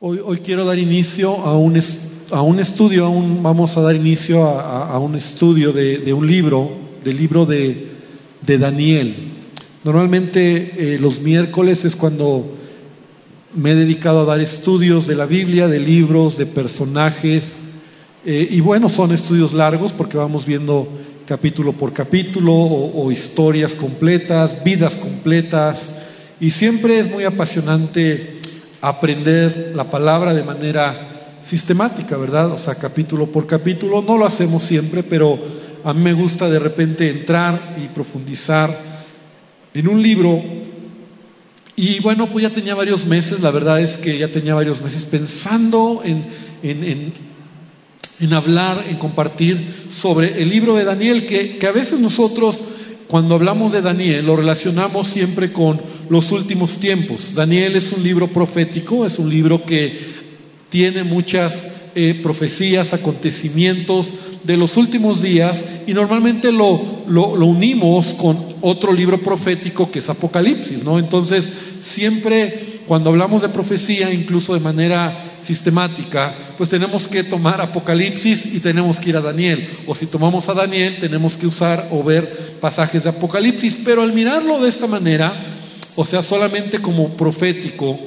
Hoy, quiero dar inicio a un, a un estudio, vamos a dar inicio a, un estudio de, de un libro, del libro de, de Daniel. Normalmente eh, los miércoles es cuando me he dedicado a dar estudios de la Biblia, de libros, de personajes. eh, y bueno, son estudios largos porque vamos viendo capítulo por capítulo o historias completas, vidas completas. Y siempre es muy apasionante aprender la palabra de manera sistemática, ¿verdad? O sea, capítulo por capítulo. No lo hacemos siempre, pero a mí me gusta de repente entrar y profundizar en un libro y bueno, pues ya tenía varios meses, la verdad es que ya tenía varios meses pensando en, en, en, en hablar, en compartir sobre el libro de Daniel, que, que a veces nosotros cuando hablamos de Daniel lo relacionamos siempre con los últimos tiempos. Daniel es un libro profético, es un libro que tiene muchas eh, profecías, acontecimientos de los últimos días y normalmente lo, lo, lo unimos con otro libro profético que es Apocalipsis, ¿no? Entonces, siempre cuando hablamos de profecía, incluso de manera sistemática, pues tenemos que tomar Apocalipsis y tenemos que ir a Daniel. O si tomamos a Daniel, tenemos que usar o ver pasajes de Apocalipsis. Pero al mirarlo de esta manera, o sea, solamente como profético,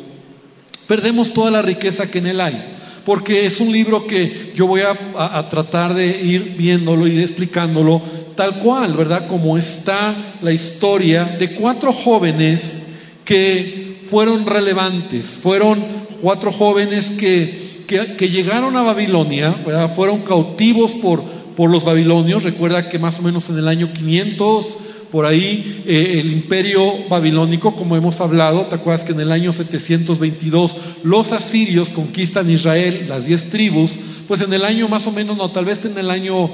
perdemos toda la riqueza que en él hay. Porque es un libro que yo voy a, tratar de ir viéndolo, ir explicándolo tal cual, ¿verdad? Como está la historia de cuatro jóvenes que fueron relevantes, fueron cuatro jóvenes que, que- llegaron a Babilonia. Fueron cautivos por, por los babilonios. Recuerda que más o menos en el año 500 por ahí eh, el imperio babilónico, como hemos hablado, ¿te acuerdas que en el año 722 los asirios conquistan Israel, las diez tribus? Pues en el año más o menos, no, tal vez en el año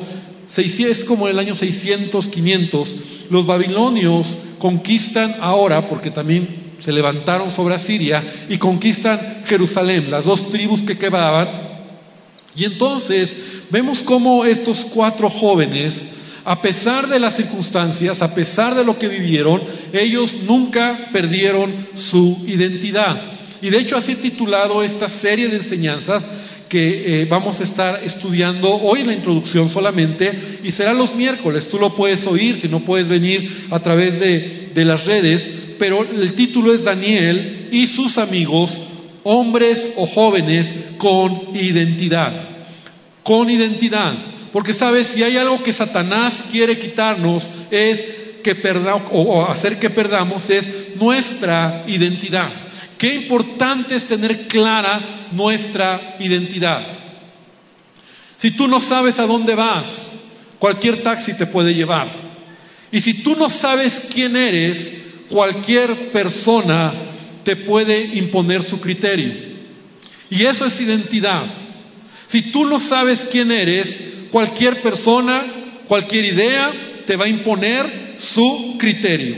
600, es como el año 600, 500, los babilonios conquistan ahora, porque también se levantaron sobre Asiria, y conquistan Jerusalén, las dos tribus que quedaban, y entonces vemos cómo estos cuatro jóvenes, a pesar de las circunstancias, a pesar de lo que vivieron, ellos nunca perdieron su identidad. Y de hecho así he titulado esta serie de enseñanzas que eh, vamos a estar estudiando hoy en la introducción solamente y será los miércoles. Tú lo puedes oír, si no puedes venir a través de, de las redes, pero el título es Daniel y sus amigos, hombres o jóvenes con identidad con identidad. Porque sabes, si hay algo que Satanás quiere quitarnos es que perdamos o hacer que perdamos es nuestra identidad. Qué importante es tener clara nuestra identidad. Si tú no sabes a dónde vas, cualquier taxi te puede llevar. Y si tú no sabes quién eres, cualquier persona te puede imponer su criterio. Y eso es identidad. Si tú no sabes quién eres, cualquier persona, cualquier idea te va a imponer su criterio.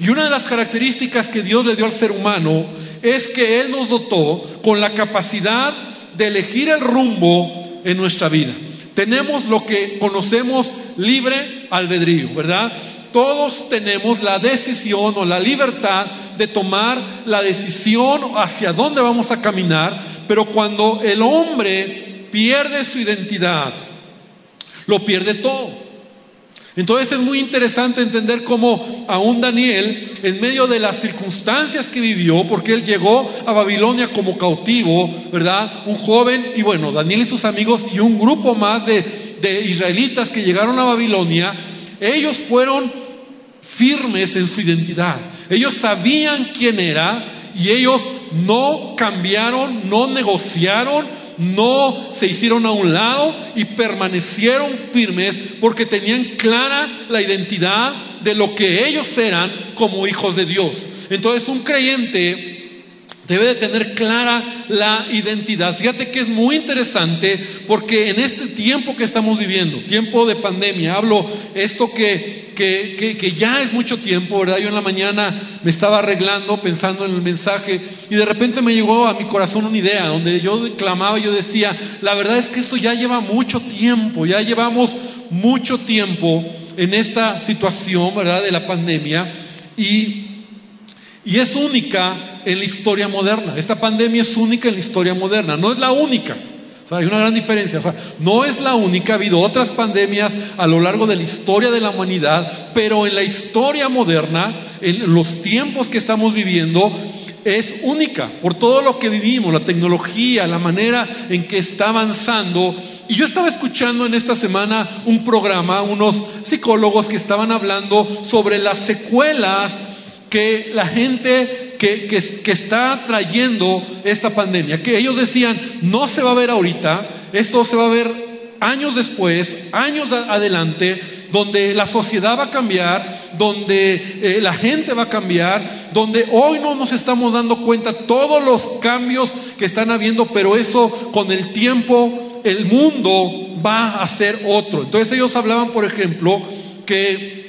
Y una de las características que Dios le dio al ser humano es que Él nos dotó con la capacidad de elegir el rumbo en nuestra vida. Tenemos lo que conocemos libre albedrío, ¿verdad? Todos tenemos la decisión o la libertad de tomar la decisión hacia dónde vamos a caminar, pero cuando el hombre pierde su identidad, lo pierde todo. Entonces es muy interesante entender cómo aún Daniel, en medio de las circunstancias que vivió, porque él llegó a Babilonia como cautivo, ¿verdad? Un joven, y bueno, Daniel y sus amigos y un grupo más de, de israelitas que llegaron a Babilonia, ellos fueron firmes en su identidad. Ellos sabían quién era y ellos no cambiaron, no negociaron, no se hicieron a un lado y permanecieron firmes porque tenían clara la identidad de lo que ellos eran como hijos de Dios. Entonces un creyente debe de tener clara la identidad. Fíjate que es muy interesante porque en este tiempo que estamos viviendo, tiempo de pandemia, hablo esto que, que, que, ya es mucho tiempo, ¿verdad? Yo en la mañana me estaba arreglando pensando en el mensaje y de repente me llegó a mi corazón una idea donde yo clamaba, yo decía, la verdad es que esto ya lleva mucho tiempo, ya llevamos mucho tiempo en esta situación, ¿verdad? De la pandemia y Y es única en la historia moderna. Esta pandemia es única en la historia moderna, no es la única. hay una gran diferencia. no es la única, ha habido otras pandemias a lo largo de la historia de la humanidad, pero en la historia moderna, en los tiempos que estamos viviendo, es única por todo lo que vivimos, la tecnología, la manera en que está avanzando. Y yo estaba escuchando en esta semana un programa, unos psicólogos que estaban hablando sobre las secuelas que la gente que, que, está trayendo esta pandemia, que ellos decían, no se va a ver ahorita, esto se va a ver años después, años adelante, donde la sociedad va a cambiar, donde eh, la gente va a cambiar, donde hoy no nos estamos dando cuenta todos los cambios que están habiendo, pero eso con el tiempo el mundo va a ser otro. Entonces ellos hablaban, por ejemplo, que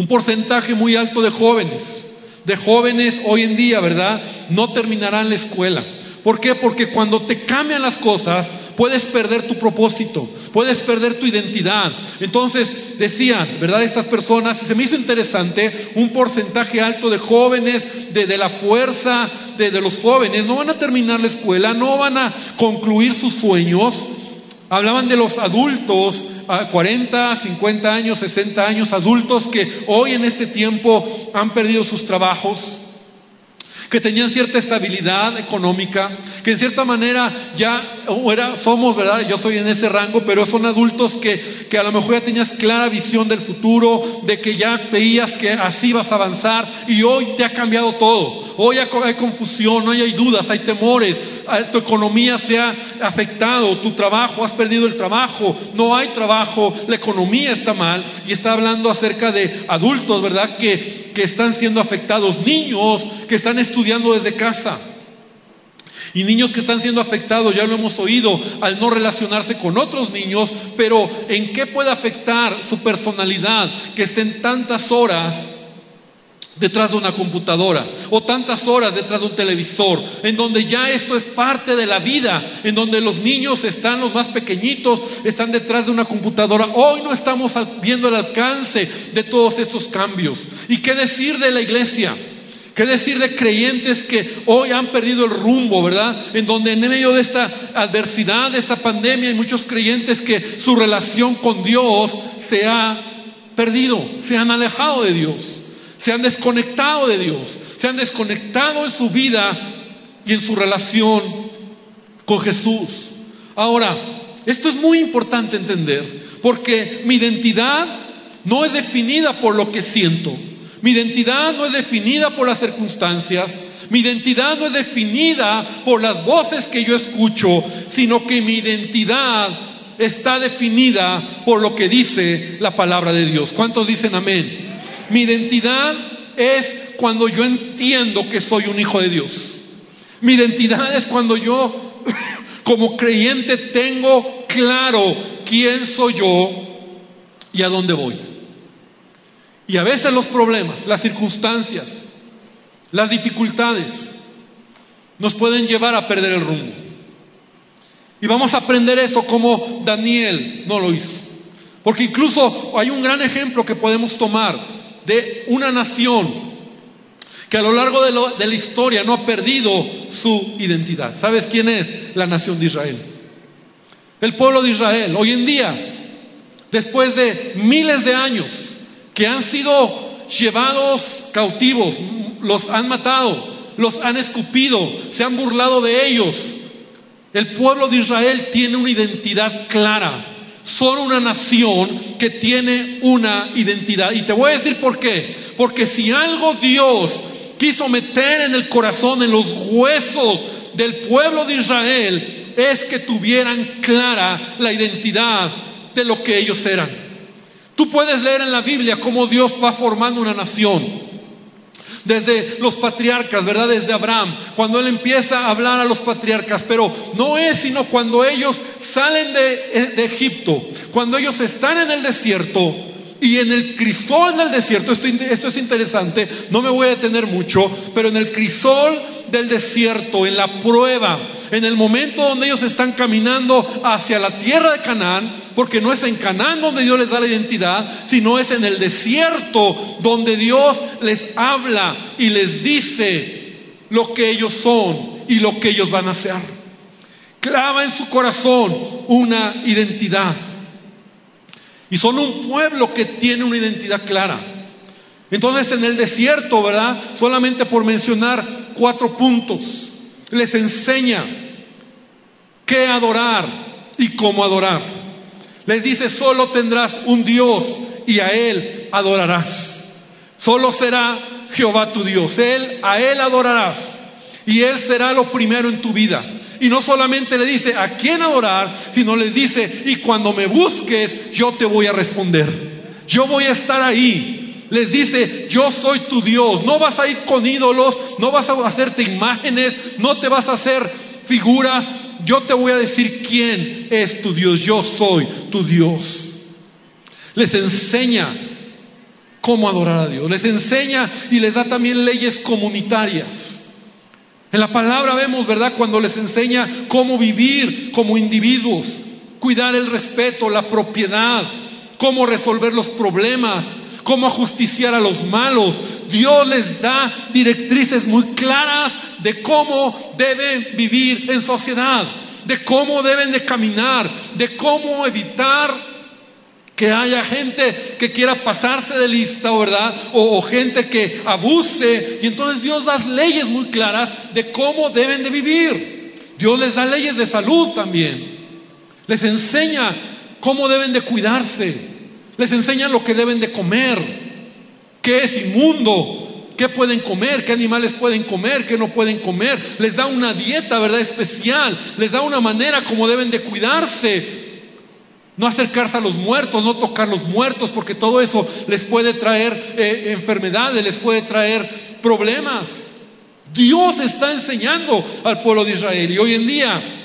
un porcentaje muy alto de jóvenes, de jóvenes hoy en día, ¿verdad? No terminarán la escuela. ¿Por qué? Porque cuando te cambian las cosas, puedes perder tu propósito, puedes perder tu identidad. Entonces decían, ¿verdad? Estas personas, y se me hizo interesante, un porcentaje alto de jóvenes, de, la fuerza de, de los jóvenes, no van a terminar la escuela, no van a concluir sus sueños. Hablaban de los adultos, 40, 50 años, 60 años, adultos que hoy en este tiempo han perdido sus trabajos que tenían cierta estabilidad económica, que en cierta manera ya era, somos, ¿verdad? Yo soy en ese rango, pero son adultos que, que a lo mejor ya tenías clara visión del futuro, de que ya veías que así vas a avanzar y hoy te ha cambiado todo. Hoy hay confusión, hoy hay dudas, hay temores, tu economía se ha afectado, tu trabajo, has perdido el trabajo, no hay trabajo, la economía está mal y está hablando acerca de adultos, ¿verdad? Que que están siendo afectados, niños que están estudiando desde casa. Y niños que están siendo afectados, ya lo hemos oído, al no relacionarse con otros niños, pero ¿en qué puede afectar su personalidad que estén tantas horas detrás de una computadora o tantas horas detrás de un televisor, en donde ya esto es parte de la vida, en donde los niños están, los más pequeñitos, están detrás de una computadora. Hoy no estamos viendo el alcance de todos estos cambios. ¿Y qué decir de la iglesia? ¿Qué decir de creyentes que hoy han perdido el rumbo, verdad? En donde en medio de esta adversidad, de esta pandemia, hay muchos creyentes que su relación con Dios se ha perdido, se han alejado de Dios se han desconectado de Dios, se han desconectado en su vida y en su relación con Jesús. Ahora, esto es muy importante entender, porque mi identidad no es definida por lo que siento, mi identidad no es definida por las circunstancias, mi identidad no es definida por las voces que yo escucho, sino que mi identidad está definida por lo que dice la palabra de Dios. ¿Cuántos dicen amén? Mi identidad es cuando yo entiendo que soy un hijo de Dios. Mi identidad es cuando yo, como creyente, tengo claro quién soy yo y a dónde voy. Y a veces los problemas, las circunstancias, las dificultades nos pueden llevar a perder el rumbo. Y vamos a aprender eso como Daniel no lo hizo. Porque incluso hay un gran ejemplo que podemos tomar de una nación que a lo largo de, la historia no ha perdido su identidad. ¿Sabes quién es? La nación de Israel. El pueblo de Israel. Hoy en día, después de miles de años que han sido llevados cautivos, los han matado, los han escupido, se han burlado de ellos. El pueblo de Israel tiene una identidad clara son una nación que tiene una identidad. Y te voy a decir por qué. Porque si algo Dios quiso meter en el corazón, en los huesos del pueblo de Israel, es que tuvieran clara la identidad de lo que ellos eran. Tú puedes leer en la Biblia cómo Dios va formando una nación desde los patriarcas, ¿verdad? Desde Abraham, cuando él empieza a hablar a los patriarcas, pero no es sino cuando ellos salen de, de Egipto, cuando ellos están en el desierto, y en el crisol del desierto, esto, esto, es interesante, no me voy a detener mucho, pero en el crisol del desierto, en la prueba, en el momento donde ellos están caminando hacia la tierra de Canaán, porque no es en Canaán donde Dios les da la identidad, sino es en el desierto donde Dios les habla y les dice lo que ellos son y lo que ellos van a hacer. Clava en su corazón una identidad. Y son un pueblo que tiene una identidad clara. Entonces en el desierto, ¿verdad? Solamente por mencionar cuatro puntos, les enseña qué adorar y cómo adorar. Les dice, solo tendrás un Dios y a Él adorarás. Solo será Jehová tu Dios. Él, a Él adorarás. Y Él será lo primero en tu vida. Y no solamente le dice a quién adorar, sino les dice, y cuando me busques, yo te voy a responder. Yo voy a estar ahí. Les dice, yo soy tu Dios. No vas a ir con ídolos, no vas a hacerte imágenes, no te vas a hacer figuras. Yo te voy a decir quién es tu Dios. Yo soy tu Dios. Les enseña cómo adorar a Dios. Les enseña y les da también leyes comunitarias. En la palabra vemos, ¿verdad? Cuando les enseña cómo vivir como individuos, cuidar el respeto, la propiedad, cómo resolver los problemas, cómo ajusticiar a los malos. Dios les da directrices muy claras de cómo deben vivir en sociedad, de cómo deben de caminar, de cómo evitar que haya gente que quiera pasarse de lista, ¿verdad? O, gente que abuse. Y entonces Dios da leyes muy claras de cómo deben de vivir. Dios les da leyes de salud también. Les enseña cómo deben de cuidarse. Les enseña lo que deben de comer. ¿Qué es inmundo? ¿Qué pueden comer? ¿Qué animales pueden comer? ¿Qué no pueden comer? Les da una dieta, ¿verdad? Especial. Les da una manera como deben de cuidarse. No acercarse a los muertos, no tocar los muertos, porque todo eso les puede traer eh, enfermedades, les puede traer problemas. Dios está enseñando al pueblo de Israel y hoy en día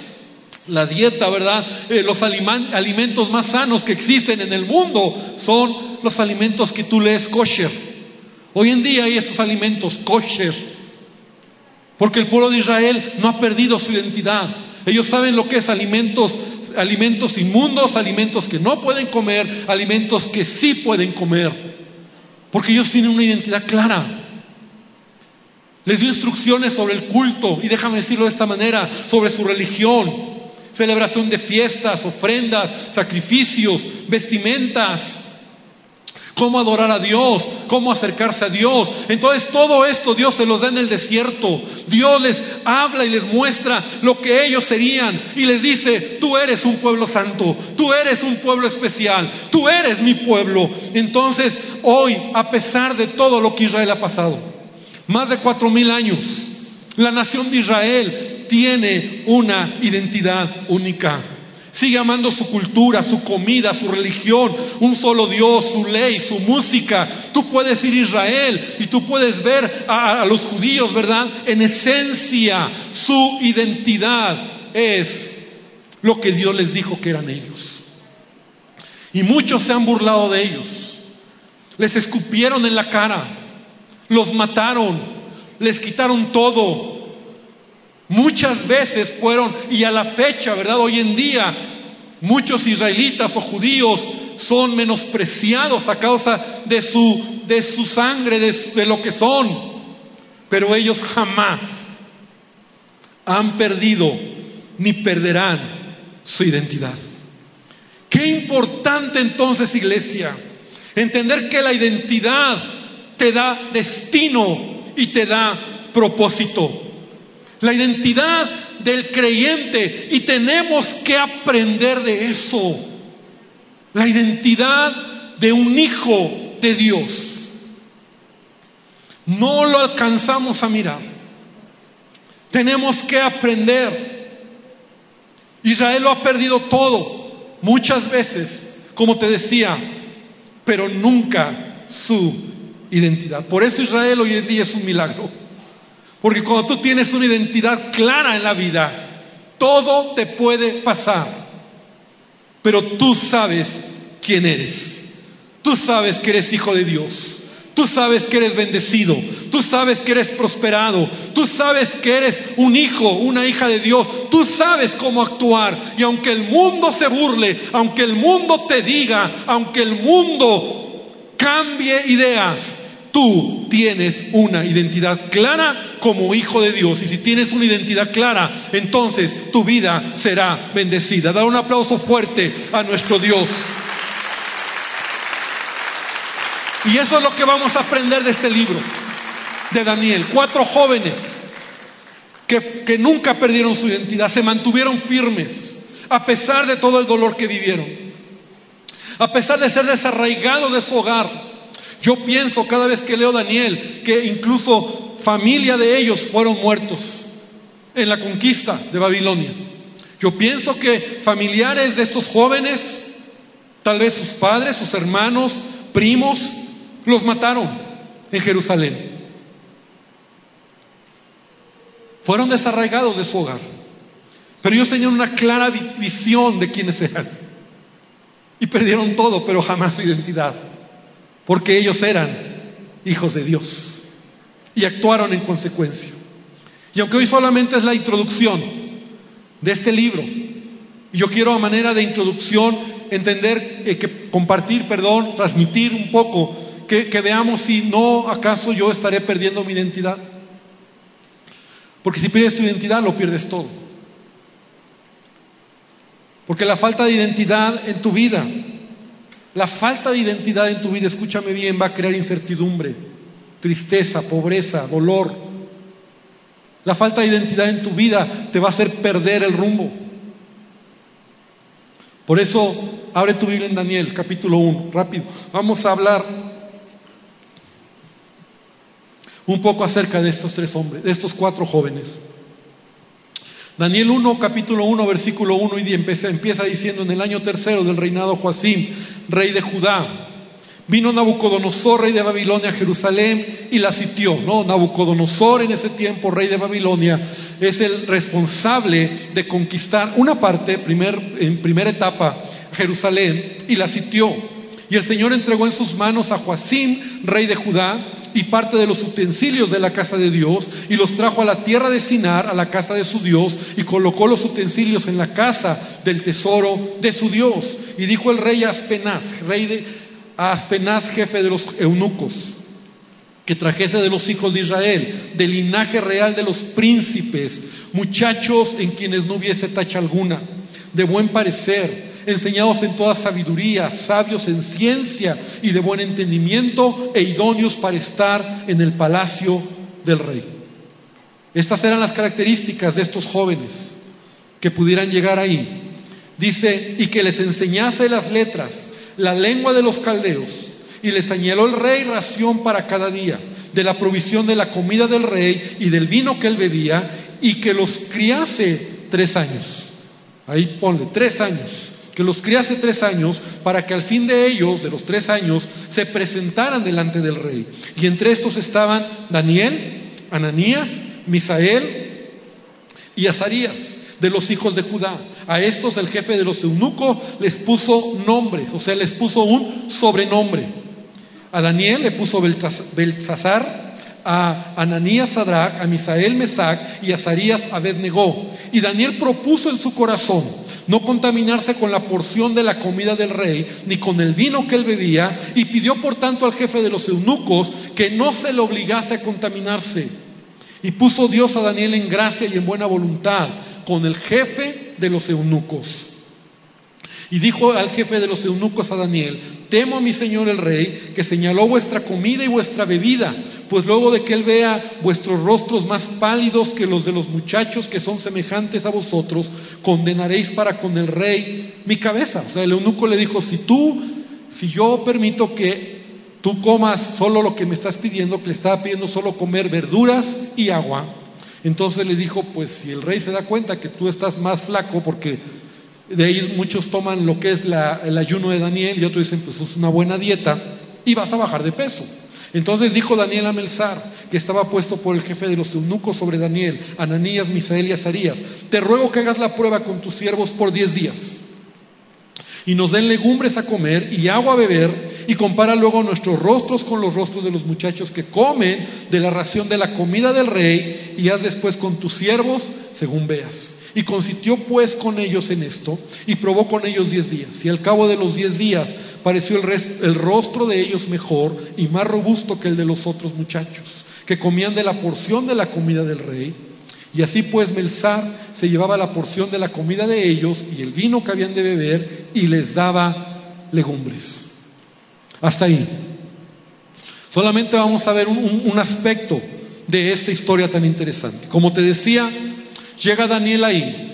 la dieta, ¿verdad? Eh, los alimentos más sanos que existen en el mundo son los alimentos que tú lees kosher. Hoy en día hay esos alimentos kosher. Porque el pueblo de Israel no ha perdido su identidad. Ellos saben lo que es alimentos alimentos inmundos, alimentos que no pueden comer, alimentos que sí pueden comer. Porque ellos tienen una identidad clara. Les dio instrucciones sobre el culto, y déjame decirlo de esta manera, sobre su religión, celebración de fiestas, ofrendas, sacrificios, vestimentas cómo adorar a Dios, cómo acercarse a Dios. Entonces todo esto Dios se los da en el desierto. Dios les habla y les muestra lo que ellos serían y les dice, tú eres un pueblo santo, tú eres un pueblo especial, tú eres mi pueblo. Entonces hoy, a pesar de todo lo que Israel ha pasado, más de cuatro mil años, la nación de Israel tiene una identidad única. Sigue amando su cultura, su comida, su religión, un solo Dios, su ley, su música. Tú puedes ir a Israel y tú puedes ver a, los judíos, ¿verdad? En esencia, su identidad es lo que Dios les dijo que eran ellos. Y muchos se han burlado de ellos. Les escupieron en la cara, los mataron, les quitaron todo, Muchas veces fueron, y a la fecha, ¿verdad? Hoy en día, muchos israelitas o judíos son menospreciados a causa de su, de su sangre, de, de lo que son. Pero ellos jamás han perdido ni perderán su identidad. Qué importante entonces, iglesia, entender que la identidad te da destino y te da propósito la identidad del creyente y tenemos que aprender de eso. La identidad de un hijo de Dios. No lo alcanzamos a mirar. Tenemos que aprender. Israel lo ha perdido todo, muchas veces, como te decía, pero nunca su identidad. Por eso Israel hoy en día es un milagro. Porque cuando tú tienes una identidad clara en la vida, todo te puede pasar. Pero tú sabes quién eres. Tú sabes que eres hijo de Dios. Tú sabes que eres bendecido. Tú sabes que eres prosperado. Tú sabes que eres un hijo, una hija de Dios. Tú sabes cómo actuar. Y aunque el mundo se burle, aunque el mundo te diga, aunque el mundo cambie ideas, tú tienes una identidad clara como hijo de Dios. Y si tienes una identidad clara, entonces tu vida será bendecida. Da un aplauso fuerte a nuestro Dios. Y eso es lo que vamos a aprender de este libro de Daniel. Cuatro jóvenes que, que nunca perdieron su identidad, se mantuvieron firmes a pesar de todo el dolor que vivieron, a pesar de ser desarraigados de su hogar. Yo pienso cada vez que leo Daniel que incluso familia de ellos fueron muertos en la conquista de Babilonia. Yo pienso que familiares de estos jóvenes, tal vez sus padres, sus hermanos, primos, los mataron en Jerusalén. Fueron desarraigados de su hogar. Pero ellos tenían una clara visión de quiénes eran. Y perdieron todo, pero jamás su identidad. Porque ellos eran hijos de Dios. Y actuaron en consecuencia. Y aunque hoy solamente es la introducción de este libro, yo quiero a manera de introducción entender, eh, que compartir, perdón, transmitir un poco que, veamos si no acaso yo estaré perdiendo mi identidad. Porque si pierdes tu identidad, lo pierdes todo. Porque la falta de identidad en tu vida, la falta de identidad en tu vida, escúchame bien, va a crear incertidumbre, tristeza, pobreza, dolor. La falta de identidad en tu vida te va a hacer perder el rumbo. Por eso, abre tu Biblia en Daniel, capítulo 1, rápido. Vamos a hablar un poco acerca de estos tres hombres, de estos cuatro jóvenes. Daniel 1, capítulo 1, versículo 1 y empieza, empieza diciendo, en el año tercero del reinado Joacim, rey de Judá, vino Nabucodonosor, rey de Babilonia, a Jerusalén y la sitió. ¿no? Nabucodonosor en ese tiempo, rey de Babilonia, es el responsable de conquistar una parte, primer, en primera etapa, Jerusalén, y la sitió. Y el Señor entregó en sus manos a Joacim, rey de Judá, y parte de los utensilios de la casa de Dios y los trajo a la tierra de Sinar, a la casa de su Dios, y colocó los utensilios en la casa del tesoro de su Dios. Y dijo el rey a Aspenaz, rey de Aspenaz, jefe de los eunucos, que trajese de los hijos de Israel, del linaje real de los príncipes, muchachos en quienes no hubiese tacha alguna, de buen parecer, enseñados en toda sabiduría, sabios en ciencia y de buen entendimiento e idóneos para estar en el palacio del rey. Estas eran las características de estos jóvenes que pudieran llegar ahí. Dice, y que les enseñase las letras, la lengua de los caldeos, y les señaló el rey ración para cada día, de la provisión de la comida del rey y del vino que él bebía, y que los criase tres años. Ahí ponle, tres años que los criase tres años para que al fin de ellos, de los tres años, se presentaran delante del rey. Y entre estos estaban Daniel, Ananías, Misael y Azarías, de los hijos de Judá. A estos el jefe de los eunucos les puso nombres, o sea, les puso un sobrenombre. A Daniel le puso Beltzazar, a Ananías Sadrach, a Misael Mesac y a Azarías Abednego. Y Daniel propuso en su corazón no contaminarse con la porción de la comida del rey, ni con el vino que él bebía, y pidió por tanto al jefe de los eunucos que no se le obligase a contaminarse. Y puso Dios a Daniel en gracia y en buena voluntad con el jefe de los eunucos. Y dijo al jefe de los eunucos a Daniel, temo a mi señor el rey, que señaló vuestra comida y vuestra bebida, pues luego de que él vea vuestros rostros más pálidos que los de los muchachos que son semejantes a vosotros, condenaréis para con el rey mi cabeza. O sea, el eunuco le dijo, si tú, si yo permito que tú comas solo lo que me estás pidiendo, que le estaba pidiendo solo comer verduras y agua, entonces le dijo, pues si el rey se da cuenta que tú estás más flaco, porque de ahí muchos toman lo que es el ayuno de Daniel y otros dicen, pues es una buena dieta y vas a bajar de peso. Entonces dijo Daniel a Melzar, que estaba puesto por el jefe de los eunucos sobre Daniel, Ananías, Misael y Azarías, te ruego que hagas la prueba con tus siervos por diez días y nos den legumbres a comer y agua a beber y compara luego nuestros rostros con los rostros de los muchachos que comen de la ración de la comida del rey y haz después con tus siervos según veas. Y consistió pues con ellos en esto y probó con ellos diez días. Y al cabo de los diez días pareció el, el rostro de ellos mejor y más robusto que el de los otros muchachos, que comían de la porción de la comida del rey. Y así pues Melzar se llevaba la porción de la comida de ellos y el vino que habían de beber y les daba legumbres. Hasta ahí. Solamente vamos a ver un aspecto de esta historia tan interesante. Como te decía, Llega Daniel ahí.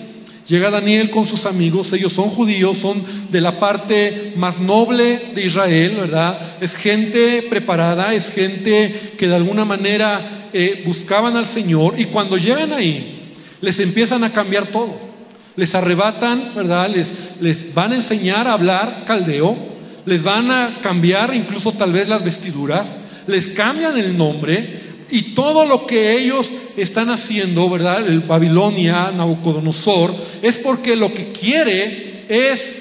Llega Daniel con sus amigos, ellos son judíos, son de la parte más noble de Israel, ¿verdad? Es gente preparada, es gente que de alguna manera eh, buscaban al Señor y cuando llegan ahí, les empiezan a cambiar todo. Les arrebatan, ¿verdad? Les, les van a enseñar a hablar caldeo, les van a cambiar incluso tal vez las vestiduras, les cambian el nombre, y todo lo que ellos están haciendo, ¿verdad? El Babilonia, Nabucodonosor, es porque lo que quiere es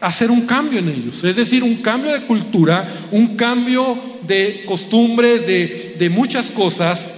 hacer un cambio en ellos. Es decir, un cambio de cultura, un cambio de costumbres, de, de muchas cosas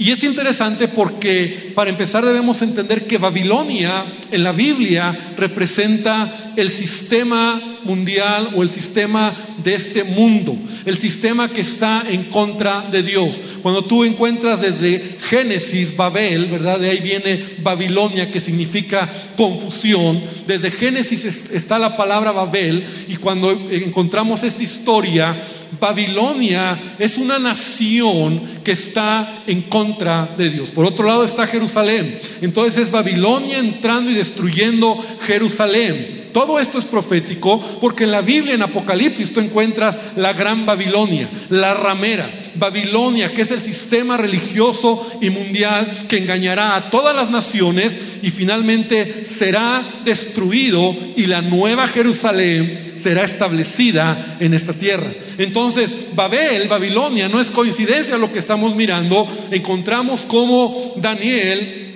y es interesante porque para empezar debemos entender que Babilonia en la Biblia representa el sistema mundial o el sistema de este mundo, el sistema que está en contra de Dios. Cuando tú encuentras desde Génesis, Babel, ¿verdad? De ahí viene Babilonia que significa confusión. Desde Génesis está la palabra Babel y cuando encontramos esta historia, Babilonia es una nación que está en contra de Dios. Por otro lado está Jerusalén. Entonces es Babilonia entrando y destruyendo Jerusalén. Todo esto es profético porque en la Biblia, en Apocalipsis, tú encuentras la gran Babilonia, la ramera. Babilonia, que es el sistema religioso y mundial que engañará a todas las naciones y finalmente será destruido y la nueva Jerusalén será establecida en esta tierra. Entonces, Babel, Babilonia, no es coincidencia lo que estamos mirando. Encontramos cómo Daniel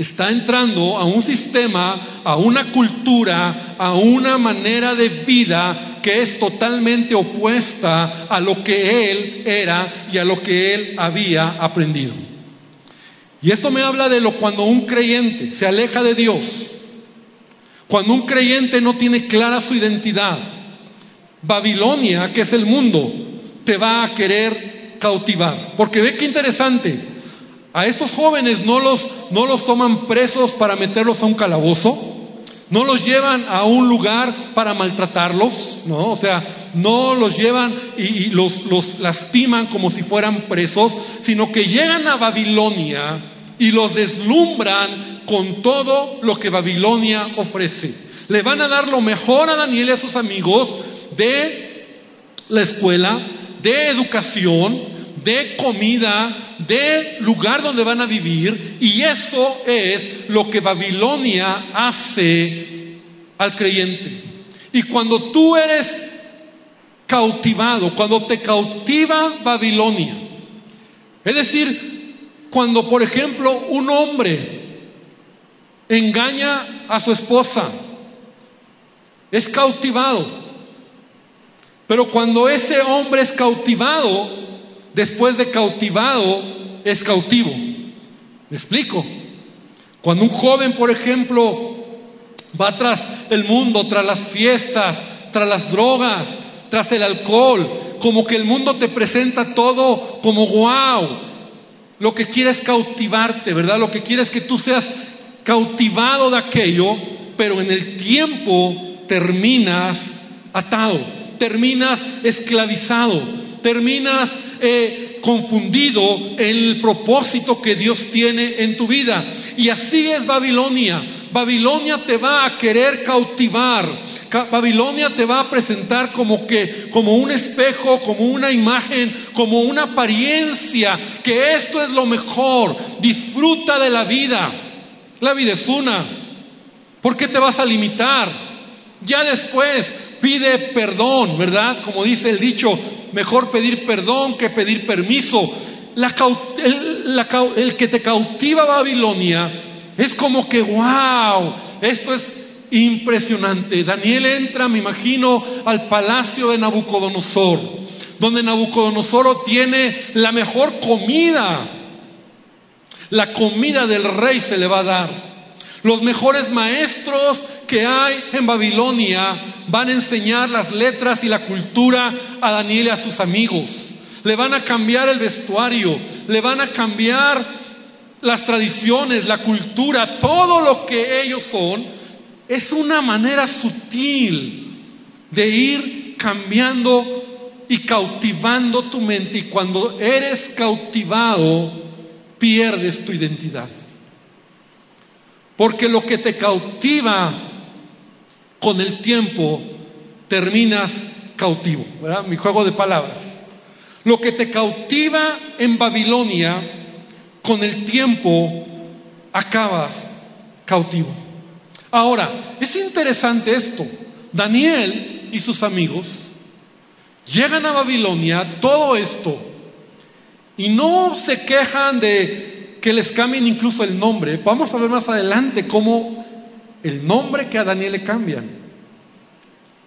está entrando a un sistema, a una cultura, a una manera de vida que es totalmente opuesta a lo que él era y a lo que él había aprendido. Y esto me habla de lo cuando un creyente se aleja de Dios, cuando un creyente no tiene clara su identidad, Babilonia, que es el mundo, te va a querer cautivar. Porque ve qué interesante. A estos jóvenes no los, no los toman presos para meterlos a un calabozo, no los llevan a un lugar para maltratarlos, ¿no? O sea, no los llevan y, los, los lastiman como si fueran presos, sino que llegan a Babilonia y los deslumbran con todo lo que Babilonia ofrece. Le van a dar lo mejor a Daniel y a sus amigos de la escuela, de educación, de comida, de lugar donde van a vivir. Y eso es lo que Babilonia hace al creyente. Y cuando tú eres cautivado, cuando te cautiva Babilonia, es decir, cuando por ejemplo un hombre engaña a su esposa, es cautivado. Pero cuando ese hombre es cautivado, después de cautivado, es cautivo. ¿Me explico? Cuando un joven, por ejemplo, va tras el mundo, tras las fiestas, tras las drogas, tras el alcohol, como que el mundo te presenta todo como wow. Lo que quiere es cautivarte, ¿verdad? Lo que quiere es que tú seas cautivado de aquello, pero en el tiempo terminas atado, terminas esclavizado, terminas eh, confundido en el propósito que Dios tiene en tu vida. Y así es Babilonia. Babilonia te va a querer cautivar. Babilonia te va a presentar como que como un espejo, como una imagen, como una apariencia, que esto es lo mejor. Disfruta de la vida. La vida es una. ¿Por qué te vas a limitar? Ya después pide perdón, ¿verdad? Como dice el dicho, mejor pedir perdón que pedir permiso. el, que te cautiva Babilonia es como que, wow, esto es impresionante. Daniel entra, me imagino, al palacio de Nabucodonosor, donde Nabucodonosor tiene la mejor comida. La comida del rey se le va a dar. Los mejores maestros que hay en Babilonia van a enseñar las letras y la cultura a Daniel y a sus amigos. Le van a cambiar el vestuario, le van a cambiar las tradiciones, la cultura, todo lo que ellos son. Es una manera sutil de ir cambiando y cautivando tu mente. Y cuando eres cautivado, pierdes tu identidad. Porque lo que te cautiva con el tiempo, terminas cautivo. Mi juego de palabras. Lo que te cautiva en Babilonia, con el tiempo acabas cautivo. Ahora, es interesante esto. Daniel y sus amigos llegan a Babilonia, todo esto, y no se quejan de que les cambien incluso el nombre. Vamos a ver más adelante cómo el nombre que a Daniel le cambian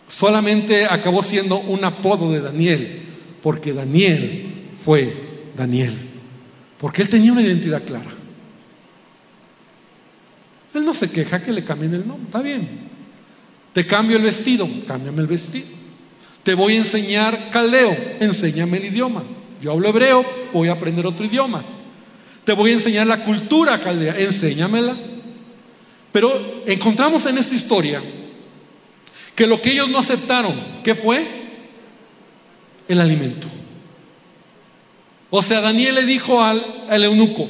solamente acabó siendo un apodo de Daniel, porque Daniel fue Daniel, porque él tenía una identidad clara. Él no se queja que le cambien el nombre, está bien. Te cambio el vestido, cámbiame el vestido. Te voy a enseñar caldeo, enséñame el idioma. Yo hablo hebreo, voy a aprender otro idioma. Te voy a enseñar la cultura caldea, enséñamela. Pero encontramos en esta historia que lo que ellos no aceptaron, ¿qué fue? El alimento. O sea, Daniel le dijo al, al eunuco,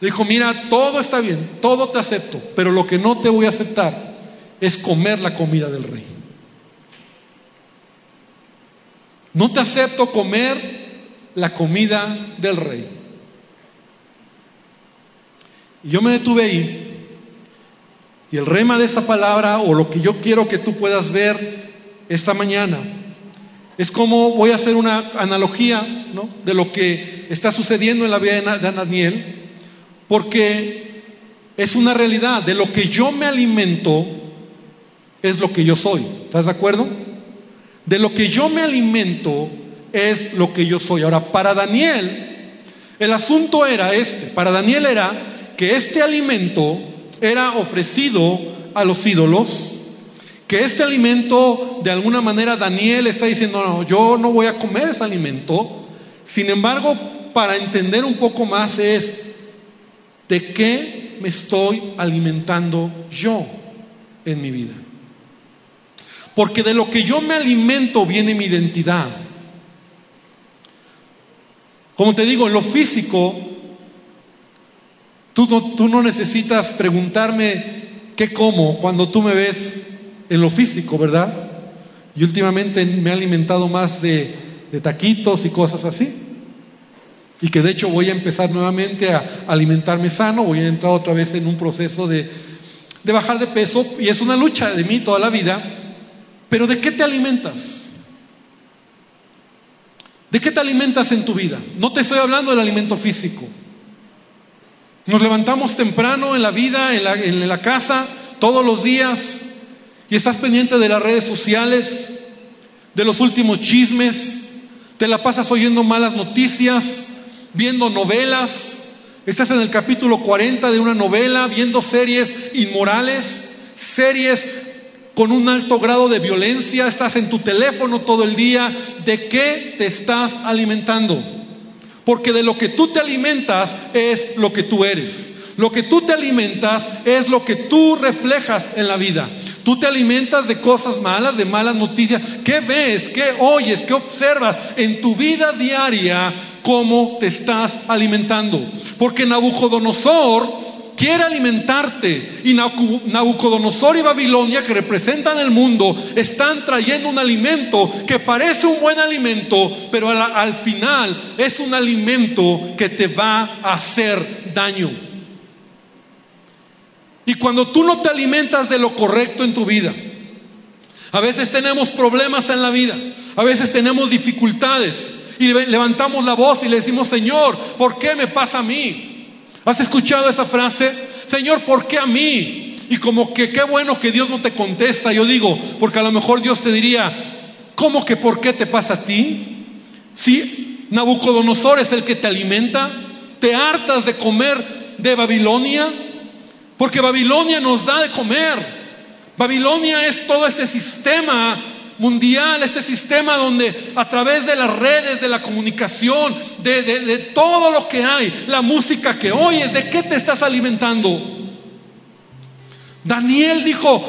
le dijo, mira, todo está bien, todo te acepto, pero lo que no te voy a aceptar es comer la comida del rey. No te acepto comer la comida del rey. Y yo me detuve ahí. Y el rema de esta palabra, o lo que yo quiero que tú puedas ver esta mañana, es como voy a hacer una analogía de lo que está sucediendo en la vida de Daniel, porque es una realidad. De lo que yo me alimento es lo que yo soy. ¿Estás de acuerdo? De lo que yo me alimento es lo que yo soy. Ahora, para Daniel, el asunto era este. Para Daniel era que este alimento era ofrecido a los ídolos, que este alimento, de alguna manera, Daniel está diciendo, no, yo no voy a comer ese alimento. Sin embargo, para entender un poco más es, ¿de qué me estoy alimentando yo en mi vida? Porque de lo que yo me alimento viene mi identidad. Como te digo, en lo físico, Tú no, necesitas preguntarme qué como cuando tú me ves en lo físico, ¿verdad? Y últimamente me he alimentado más de, taquitos y cosas así. Y que de hecho voy a empezar nuevamente a alimentarme sano, voy a entrar otra vez en un proceso de, de bajar de peso y es una lucha de mí toda la vida. Pero ¿de qué te alimentas? ¿De qué te alimentas en tu vida? No te estoy hablando del alimento físico. Nos levantamos temprano en la vida, en la, casa, todos los días, y estás pendiente de las redes sociales, de los últimos chismes, te la pasas oyendo malas noticias, viendo novelas, estás en el capítulo 40 de una novela, viendo series inmorales, series con un alto grado de violencia, estás en tu teléfono todo el día, ¿de qué te estás alimentando? Porque de lo que tú te alimentas es lo que tú eres. Lo que tú te alimentas es lo que tú reflejas en la vida. Tú te alimentas de cosas malas, de malas noticias. ¿Qué ves? ¿Qué oyes? ¿Qué observas en tu vida diaria? ¿Cómo te estás alimentando? Porque Nabucodonosor quiere alimentarte. Y Nabucodonosor y Babilonia, que representan el mundo, están trayendo un alimento que parece un buen alimento, pero al, final es un alimento que te va a hacer daño. Y cuando tú no te alimentas de lo correcto en tu vida, a veces tenemos problemas en la vida, a veces tenemos dificultades y levantamos la voz y le decimos, Señor, ¿por qué me pasa a mí? ¿Has escuchado esa frase? Señor, ¿por qué a mí? Y como que qué bueno que Dios no te contesta, yo digo, porque a lo mejor Dios te diría, ¿cómo que por qué te pasa a ti? Si Nabucodonosor es el que te alimenta, te hartas de comer de Babilonia, porque Babilonia nos da de comer. Babilonia es todo este sistema mundial, este sistema donde a través de las redes, de la comunicación, de, todo lo que hay, la música que oyes, ¿de qué te estás alimentando? Daniel dijo,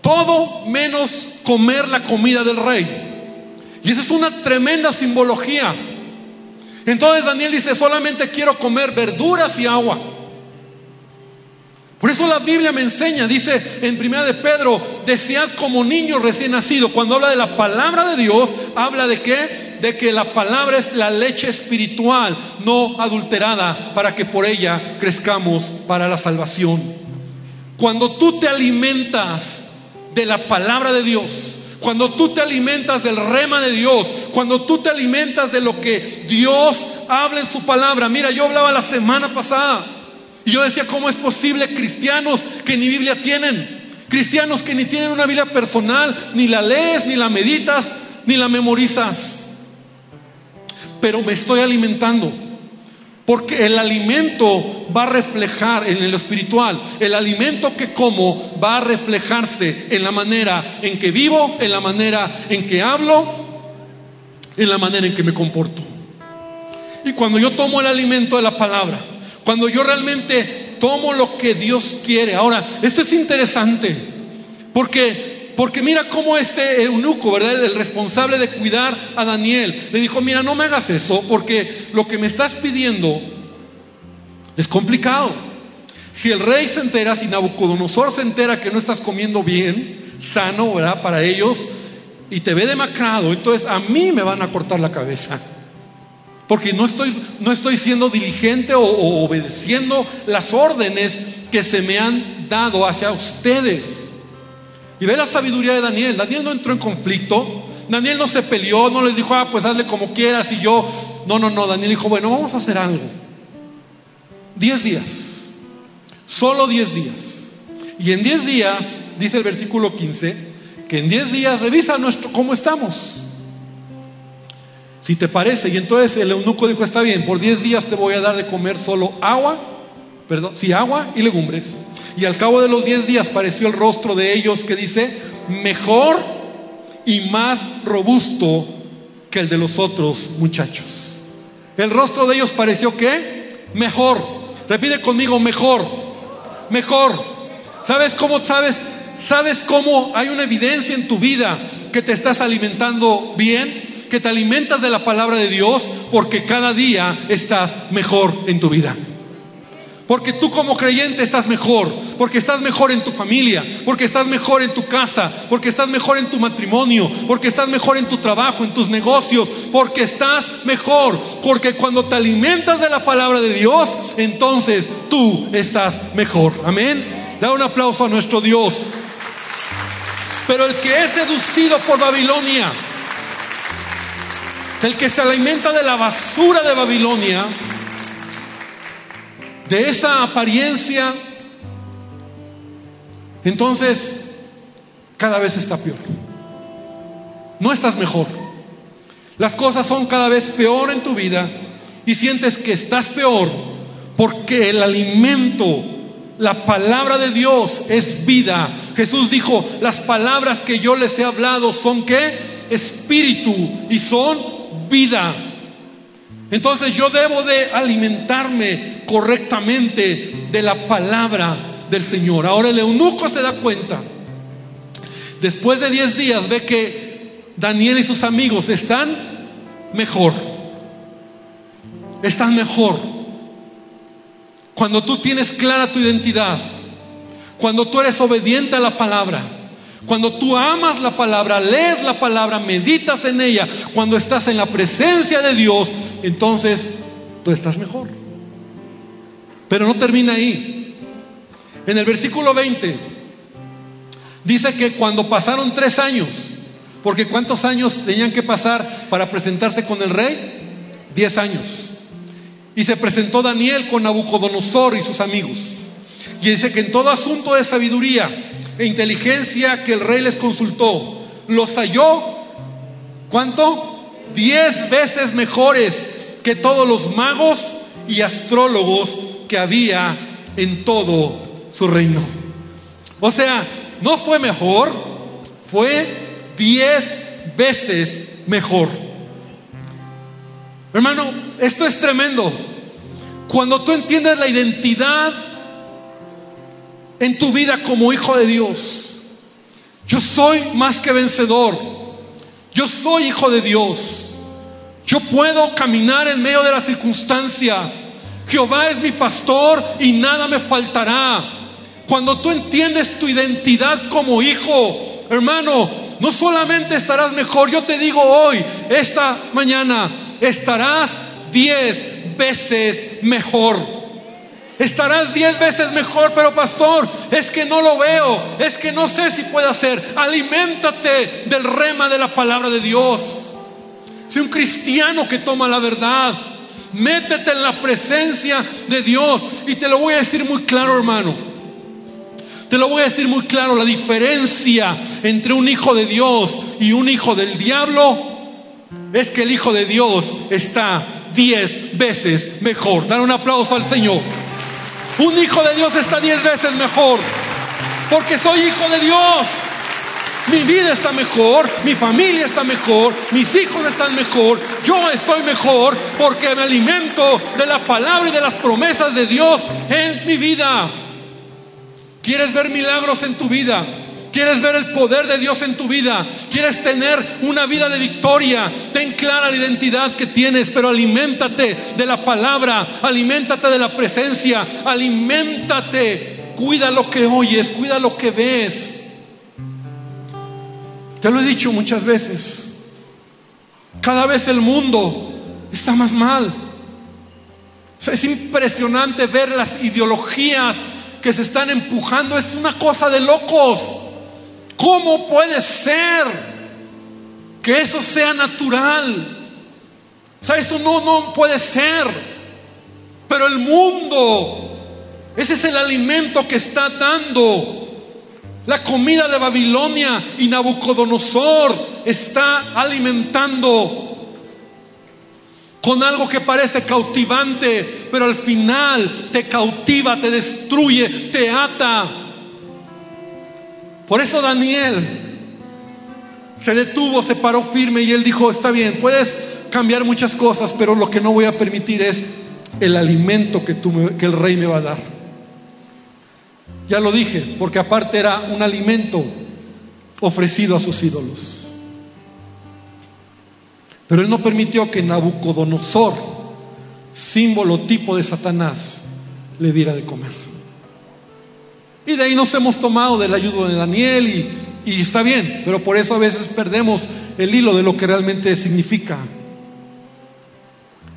todo menos comer la comida del rey. Y esa es una tremenda simbología. Entonces Daniel dice, solamente quiero comer verduras y agua. Por eso la Biblia me enseña, dice en primera de Pedro, desead como niño recién nacido. Cuando habla de la palabra de Dios, habla de qué? De que la palabra es la leche espiritual, no adulterada, para que por ella crezcamos para la salvación. Cuando tú te alimentas de la palabra de Dios, cuando tú te alimentas del rema de Dios, cuando tú te alimentas de lo que Dios habla en su palabra. Mira, yo hablaba la semana pasada y yo decía, ¿cómo es posible cristianos que ni Biblia tienen? Cristianos que ni tienen una Biblia personal, ni la lees, ni la meditas, ni la memorizas. Pero me estoy alimentando. Porque el alimento va a reflejar en lo espiritual. El alimento que como va a reflejarse en la manera en que vivo, en la manera en que hablo, en la manera en que me comporto. Y cuando yo tomo el alimento de la palabra, cuando yo realmente tomo lo que Dios quiere. Ahora, esto es interesante, porque, porque mira cómo este eunuco, ¿verdad? El responsable de cuidar a Daniel, le dijo, mira, no me hagas eso, porque lo que me estás pidiendo es complicado. Si el rey se entera, si Nabucodonosor se entera que no estás comiendo bien, sano, ¿verdad? Para ellos, y te ve demacrado, entonces a mí me van a cortar la cabeza. Porque no estoy, no estoy siendo diligente o, obedeciendo las órdenes que se me han dado hacia ustedes. Y ve la sabiduría de Daniel. Daniel no entró en conflicto. Daniel no se peleó, no les dijo, ah, pues hazle como quieras y yo. No, no, no. Daniel dijo, bueno, vamos a hacer algo. Diez días. Solo diez días. Y en diez días, dice el versículo 15, que en diez días revisa nuestro, cómo estamos. Si te parece. Y entonces el eunuco dijo, está bien, por 10 días te voy a dar de comer solo agua, perdón, sí, agua y legumbres. Y al cabo de los 10 días pareció el rostro de ellos que dice, mejor y más robusto que el de los otros muchachos. El rostro de ellos pareció que mejor. Repite conmigo, mejor. Mejor. ¿Sabes cómo sabes? ¿Sabes cómo hay una evidencia en tu vida que te estás alimentando bien? Que te alimentas de la palabra de Dios porque cada día estás mejor en tu vida. Porque tú como creyente estás mejor, porque estás mejor en tu familia, porque estás mejor en tu casa, porque estás mejor en tu matrimonio, porque estás mejor en tu trabajo, en tus negocios, porque estás mejor, porque cuando te alimentas de la palabra de Dios, entonces tú estás mejor. Amén. Da un aplauso a nuestro Dios. Pero el que es seducido por Babilonia, el que se alimenta de la basura de Babilonia, de esa apariencia, entonces cada vez está peor. No estás mejor. Las cosas son cada vez peor en tu vida y sientes que estás peor porque el alimento, la palabra de Dios es vida. Jesús dijo, las palabras que yo les he hablado son que espíritu y son vida. Entonces yo debo de alimentarme correctamente de la palabra del Señor. Ahora el eunuco se da cuenta. Después de 10 días ve que Daniel y sus amigos están mejor. Están mejor. Cuando tú tienes clara tu identidad, cuando tú eres obediente a la palabra, cuando tú amas la palabra, lees la palabra, meditas en ella, cuando estás en la presencia de Dios, entonces tú estás mejor. Pero no termina ahí. En el versículo 20 dice que cuando pasaron tres años, porque ¿cuántos años tenían que pasar para presentarse con el rey? Diez años. Y se presentó Daniel con Nabucodonosor y sus amigos. Y dice que en todo asunto de sabiduría e inteligencia que el rey les consultó, los halló, ¿cuánto? Diez veces mejores que todos los magos y astrólogos que había en todo su reino. O sea, no fue mejor, fue diez veces mejor. Hermano, esto es tremendo. Cuando tú entiendes la identidad en tu vida como hijo de Dios, yo soy más que vencedor. Yo soy hijo de Dios. Yo puedo caminar en medio de las circunstancias. Jehová es mi pastor y nada me faltará. Cuando tú entiendes tu identidad como hijo, hermano, no solamente estarás mejor, yo te digo hoy, esta mañana, estarás diez veces mejor. Estarás diez veces mejor, pero pastor, es que no lo veo, es que no sé si puede hacer. Aliméntate del rema de la palabra de Dios. Sé un cristiano que toma la verdad. Métete en la presencia de Dios. Y te lo voy a decir muy claro, hermano. Te lo voy a decir muy claro. La diferencia entre un hijo de Dios y un hijo del diablo es que el hijo de Dios está diez veces mejor. Dar un aplauso al Señor. Un hijo de Dios está diez veces mejor. Porque soy hijo de Dios. Mi vida está mejor, mi familia está mejor, mis hijos están mejor, yo estoy mejor porque me alimento de la palabra y de las promesas de Dios en mi vida. ¿Quieres ver milagros en tu vida? ¿Quieres ver el poder de Dios en tu vida? ¿Quieres tener una vida de victoria? Ten clara la identidad que tienes, pero aliméntate de la palabra, aliméntate de la presencia, aliméntate. Cuida lo que oyes, cuida lo que ves. Te lo he dicho muchas veces. Cada vez el mundo está más mal. es impresionante ver las ideologías que se están empujando. Es una cosa de locos. ¿Cómo puede ser que eso sea natural? O sea, esto no, no puede ser. Pero el mundo, ese es el alimento que está dando la comida de Babilonia y Nabucodonosor está alimentando con algo que parece cautivante, pero al final te cautiva, te destruye, te ata. Por eso Daniel se detuvo, se paró firme y él dijo, está bien, puedes cambiar muchas cosas, pero lo que no voy a permitir es el alimento que, el rey me va a dar. Ya lo dije, porque aparte era un alimento ofrecido a sus ídolos. Pero él no permitió que Nabucodonosor, símbolo tipo de Satanás, le diera de comer. Y de ahí nos hemos tomado del ayudo de Daniel y, y está bien, pero por eso a veces perdemos el hilo de lo que realmente significa.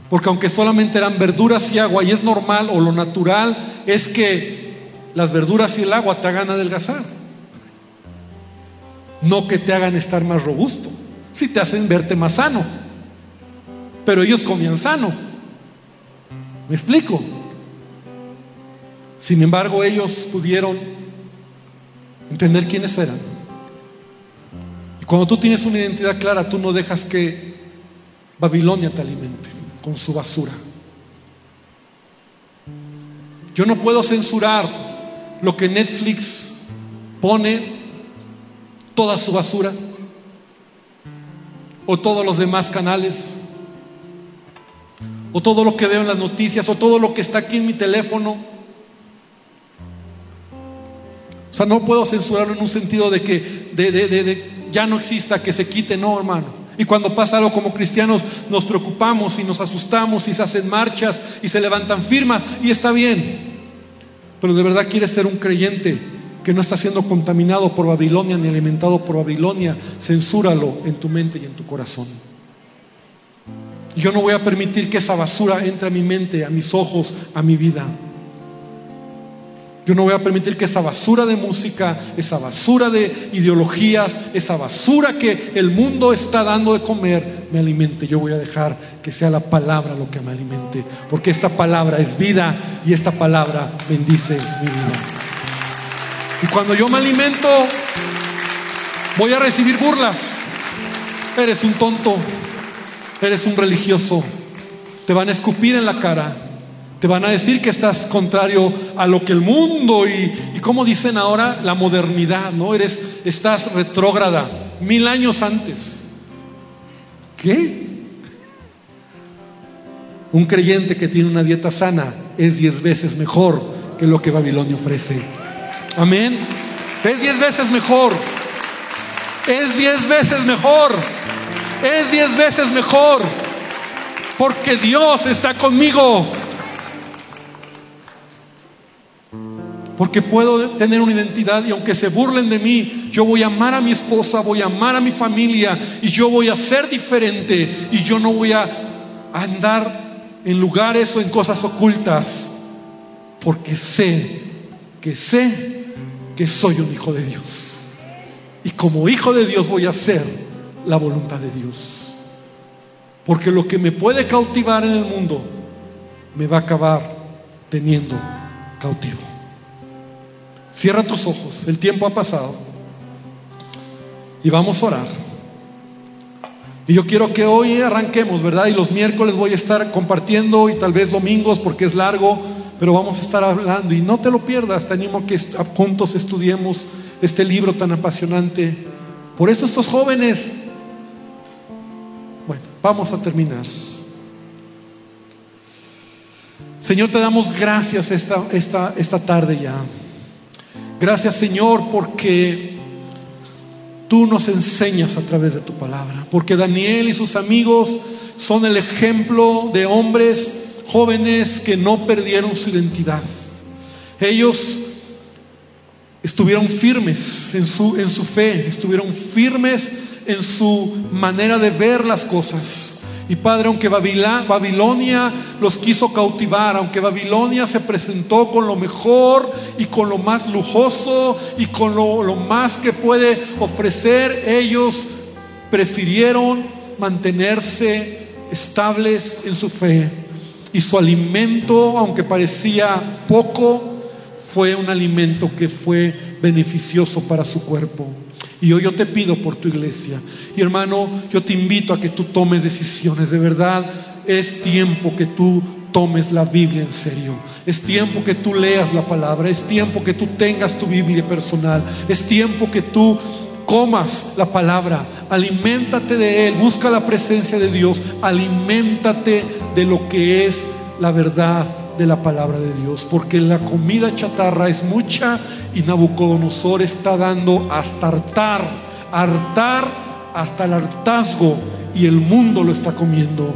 Porque aunque solamente eran verduras y agua, y es normal o lo natural es que las verduras y el agua te hagan adelgazar. No que te hagan estar más robusto. Si te hacen verte más sano. Pero ellos comían sano. ¿Me explico? Sin embargo, ellos pudieron entender quiénes eran. Cuando tú tienes una identidad clara, tú no dejas que Babilonia te alimente con su basura. Yo no puedo censurar lo que Netflix pone, toda su basura, o todos los demás canales, o todo lo que veo en las noticias, o todo lo que está aquí en mi teléfono. Sea, no puedo censurarlo en un sentido de que de, ya no exista, que se quite, no, hermano. Y cuando pasa algo como cristianos, nos preocupamos y nos asustamos y se hacen marchas y se levantan firmas y está bien pero de verdad quieres ser un creyente que no está siendo contaminado por Babilonia ni alimentado por Babilonia, censúralo en tu mente y en tu corazón. Yo no voy a permitir que esa basura entre a mi mente, a mis ojos, a mi vida. Yo no voy a permitir que esa basura de música, esa basura de ideologías, esa basura que el mundo está dando de comer, me alimente. Yo voy a dejar que sea la palabra lo que me alimente. Porque esta palabra es vida y esta palabra bendice mi vida. Y cuando yo me alimento, voy a recibir burlas. Eres un tonto, eres un religioso. Te van a escupir en la cara te van a decir que estás contrario a lo que el mundo y, como dicen ahora, la modernidad, ¿no? Eres, estás retrógrada, mil años antes. ¿Qué? Un creyente que tiene una dieta sana es diez veces mejor que lo que Babilonia ofrece. Amén. Es diez veces mejor. Es diez veces mejor. Es diez veces mejor. Porque Dios está conmigo. Porque puedo tener una identidad y aunque se burlen de mí, yo voy a amar a mi esposa, voy a amar a mi familia y yo voy a ser diferente y yo no voy a andar en lugares o en cosas ocultas, porque sé que sé que soy un hijo de Dios. Y como hijo de Dios voy a hacer la voluntad de Dios. Porque lo que me puede cautivar en el mundo me va a acabar teniendo cautivo. Cierra tus ojos, el tiempo ha pasado. Y vamos a orar. Y yo quiero que hoy arranquemos, ¿verdad? Y los miércoles voy a estar compartiendo y tal vez domingos porque es largo, pero vamos a estar hablando. Y no te lo pierdas, te animo a que juntos estudiemos este libro tan apasionante. Por eso estos jóvenes, bueno, vamos a terminar. Señor, te damos gracias esta, esta, esta tarde ya. Gracias Señor porque tú nos enseñas a través de tu palabra. Porque Daniel y sus amigos son el ejemplo de hombres jóvenes que no perdieron su identidad. Ellos estuvieron firmes en su, en su fe, estuvieron firmes en su manera de ver las cosas. Y Padre, aunque Babilonia los quiso cautivar, aunque Babilonia se presentó con lo mejor y con lo más lujoso y con lo, más que puede ofrecer, ellos prefirieron mantenerse estables en su fe. Y su alimento, aunque parecía poco, fue un alimento que fue beneficioso para su cuerpo. Y hoy yo te pido por tu iglesia. Y hermano, yo te invito a que tú tomes decisiones. De verdad, es tiempo que tú tomes la Biblia en serio. Es tiempo que tú leas la palabra. Es tiempo que tú tengas tu Biblia personal. Es tiempo que tú comas la palabra. Aliméntate de Él. Busca la presencia de Dios. Aliméntate de lo que es la verdad de la palabra de Dios, porque la comida chatarra es mucha y Nabucodonosor está dando hasta hartar, hartar hasta el hartazgo y el mundo lo está comiendo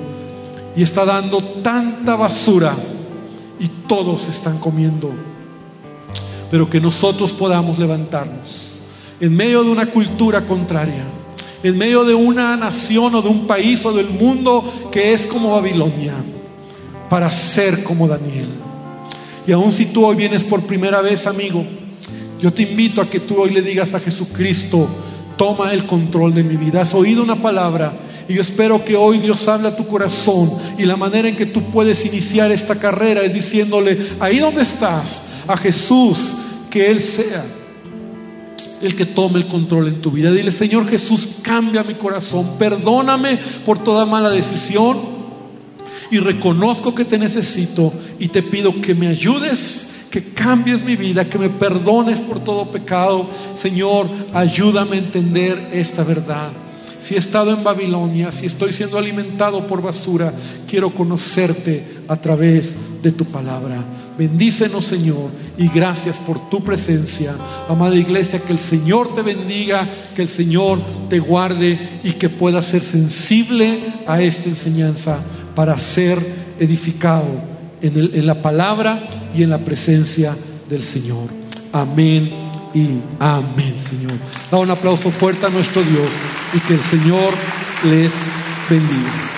y está dando tanta basura y todos están comiendo. Pero que nosotros podamos levantarnos en medio de una cultura contraria, en medio de una nación o de un país o del mundo que es como Babilonia para ser como Daniel. Y aun si tú hoy vienes por primera vez, amigo, yo te invito a que tú hoy le digas a Jesucristo, toma el control de mi vida. Has oído una palabra y yo espero que hoy Dios hable a tu corazón y la manera en que tú puedes iniciar esta carrera es diciéndole, ahí donde estás, a Jesús, que Él sea el que tome el control en tu vida. Dile, Señor Jesús, cambia mi corazón, perdóname por toda mala decisión y reconozco que te necesito y te pido que me ayudes, que cambies mi vida, que me perdones por todo pecado. Señor, ayúdame a entender esta verdad. Si he estado en Babilonia, si estoy siendo alimentado por basura, quiero conocerte a través de tu palabra. Bendícenos, Señor, y gracias por tu presencia. Amada iglesia, que el Señor te bendiga, que el Señor te guarde y que puedas ser sensible a esta enseñanza para ser edificado en, la palabra y en la presencia del Señor. Amén y amén, Señor. Da un aplauso fuerte a nuestro Dios y que el Señor les bendiga.